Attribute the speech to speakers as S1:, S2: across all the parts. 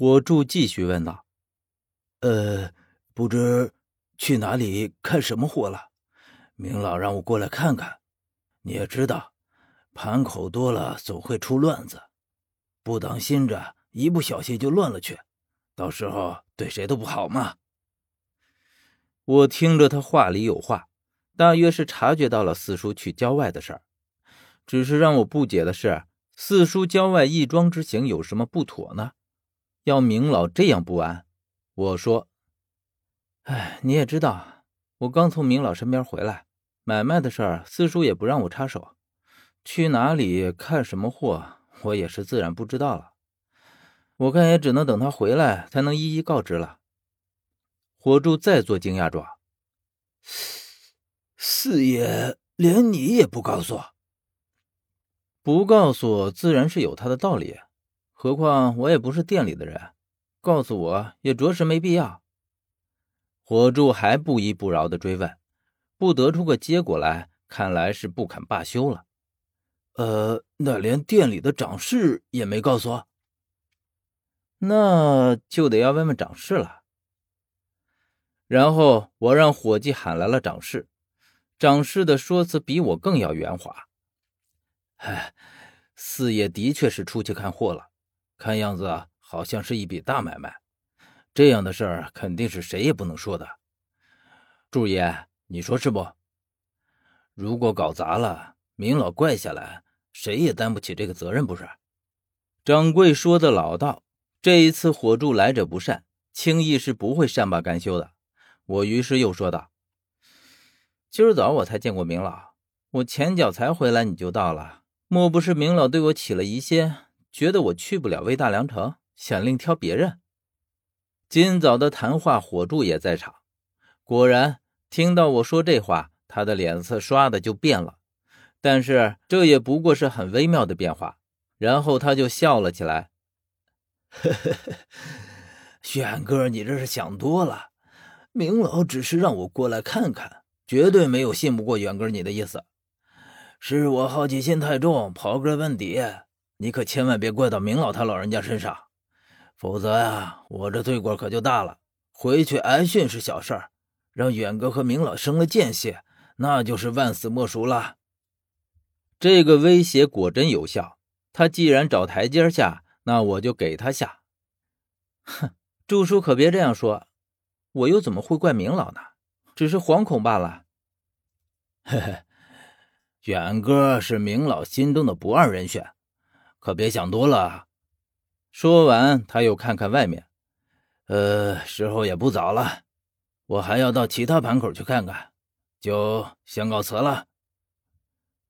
S1: 火柱继续问道：“
S2: 呃，不知去哪里看什么货了？明老让我过来看看。你也知道，盘口多了总会出乱子，不当心着，一不小心就乱了去，到时候对谁都不好嘛。”
S1: 我听着他话里有话，大约是察觉到了四叔去郊外的事儿。只是让我不解的是，四叔郊外义庄之行有什么不妥呢？要明老这样不安？我说：“哎，你也知道，我刚从明老身边回来，买卖的事儿四叔也不让我插手，去哪里看什么货，我也是自然不知道了。我看也只能等他回来才能一一告知了。”火柱再做惊讶状，
S2: 四爷连你也不告诉？
S1: 不告诉自然是有他的道理，何况我也不是店里的人，告诉我也着实没必要。火柱还不依不饶的追问，不得出个结果来，看来是不肯罢休了。
S2: 呃，那连店里的掌事也没告诉？
S1: 那就得要问问掌事了。然后我让伙计喊来了掌事，掌事的说辞比我更要圆滑。哎，四爷的确是出去看货了，看样子好像是一笔大买卖。这样的事儿肯定是谁也不能说的。柱爷，你说是不？如果搞砸了，明老怪下来，谁也担不起这个责任，不是？掌柜说的老道，这一次火柱来者不善，轻易是不会善罢甘休的。我于是又说道：“今儿早我才见过明老，我前脚才回来，你就到了。莫不是明老对我起了疑心，觉得我去不了魏大良城，想另挑别人？”今早的谈话，火柱也在场。果然，听到我说这话，他的脸色唰的就变了。但是这也不过是很微妙的变化。然后他就笑了起来：“
S2: 呵呵呵，远哥，你这是想多了。”明老只是让我过来看看，绝对没有信不过远哥你的意思。是我好奇心太重，刨根问底。你可千万别怪到明老他老人家身上，否则呀，我这罪过可就大了。回去挨训是小事儿，让远哥和明老生了间隙，那就是万死莫赎了。
S1: 这个威胁果真有效。他既然找台阶下，那我就给他下。哼，祝叔可别这样说。我又怎么会怪明老呢？只是惶恐罢了。
S2: 嘿嘿，远哥是明老心中的不二人选，可别想多了。
S1: 说完，他又看看外面，
S2: 呃，时候也不早了，我还要到其他盘口去看看，就先告辞了。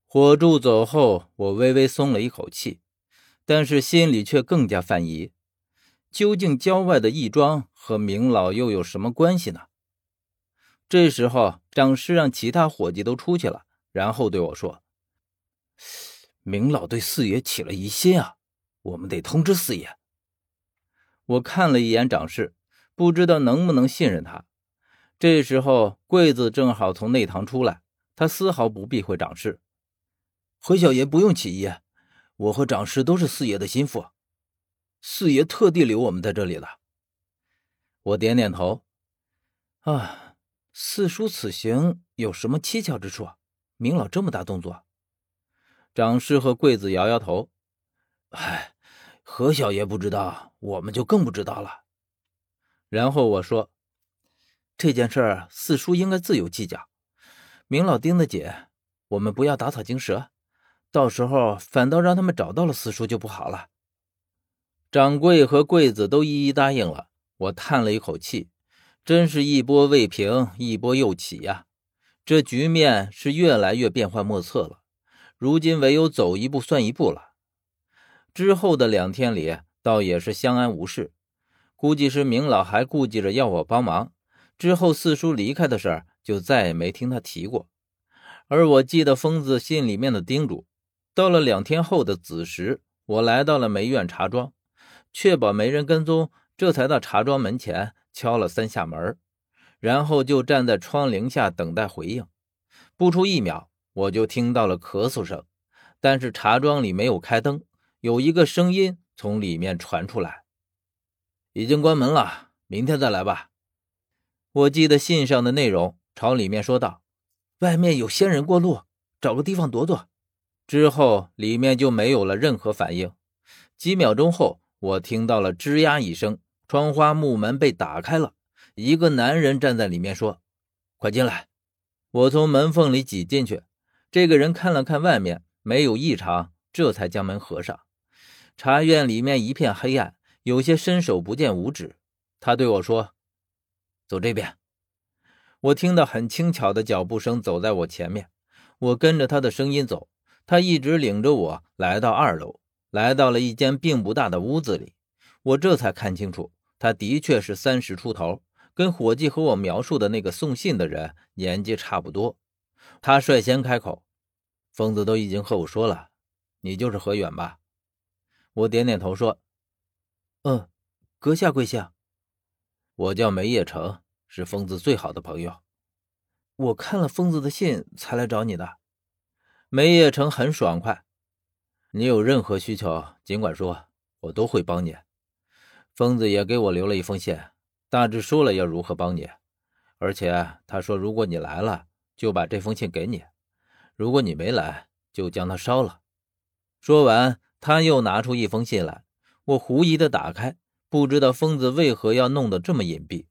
S1: 火柱走后，我微微松了一口气，但是心里却更加犯疑。究竟郊外的义庄和明老又有什么关系呢？这时候，掌事让其他伙计都出去了，然后对我说：“
S2: 明老对四爷起了疑心啊，我们得通知四爷。”
S1: 我看了一眼掌事，不知道能不能信任他。这时候，桂子正好从内堂出来，他丝毫不避讳掌事：“
S2: 何小爷不用起疑，我和掌事都是四爷的心腹。”四爷特地留我们在这里了。
S1: 我点点头。啊，四叔此行有什么蹊跷之处？明老这么大动作？掌事和桂子摇摇头。
S2: 唉，何小爷不知道，我们就更不知道了。
S1: 然后我说：“这件事，四叔应该自有计较。明老盯得紧，我们不要打草惊蛇，到时候反倒让他们找到了四叔就不好了。”掌柜和柜子都一一答应了，我叹了一口气，真是一波未平，一波又起呀！这局面是越来越变幻莫测了。如今唯有走一步算一步了。之后的两天里，倒也是相安无事。估计是明老还顾忌着要我帮忙，之后四叔离开的事儿就再也没听他提过。而我记得疯子信里面的叮嘱，到了两天后的子时，我来到了梅院茶庄。确保没人跟踪，这才到茶庄门前敲了三下门，然后就站在窗棂下等待回应。不出一秒，我就听到了咳嗽声，但是茶庄里没有开灯，有一个声音从里面传出来：“已经关门了，明天再来吧。我记得信上的内容，朝里面说道：“
S2: 外面有仙人过路，找个地方躲躲。”
S1: 之后里面就没有了任何反应。几秒钟后，我听到了吱呀一声，窗花木门被打开了，一个男人站在里面说：“快进来。”我从门缝里挤进去，这个人看了看外面，没有异常，这才将门合上。茶院里面一片黑暗，有些伸手不见五指。他对我说：“走这边。”我听到很轻巧的脚步声走在我前面，我跟着他的声音走。他一直领着我来到二楼，来到了一间并不大的屋子里。我这才看清楚，他的确是三十出头。跟伙计和我描述的那个送信的人年纪差不多，他率先开口：“疯子都已经和我说了，你就是何远吧？”我点点头说：“
S2: 嗯，阁下贵姓？
S1: 我叫梅叶成，是疯子最好的朋友。
S2: 我看了疯子的信才来找你的。”
S1: 梅叶成很爽快：“你有任何需求尽管说，我都会帮你。”疯子也给我留了一封信。大致说了要如何帮你，而且他说如果你来了，就把这封信给你；如果你没来，就将它烧了。说完，他又拿出一封信来，我狐疑的打开，不知道疯子为何要弄得这么隐蔽。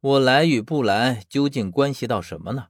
S1: 我来与不来，究竟关系到什么呢？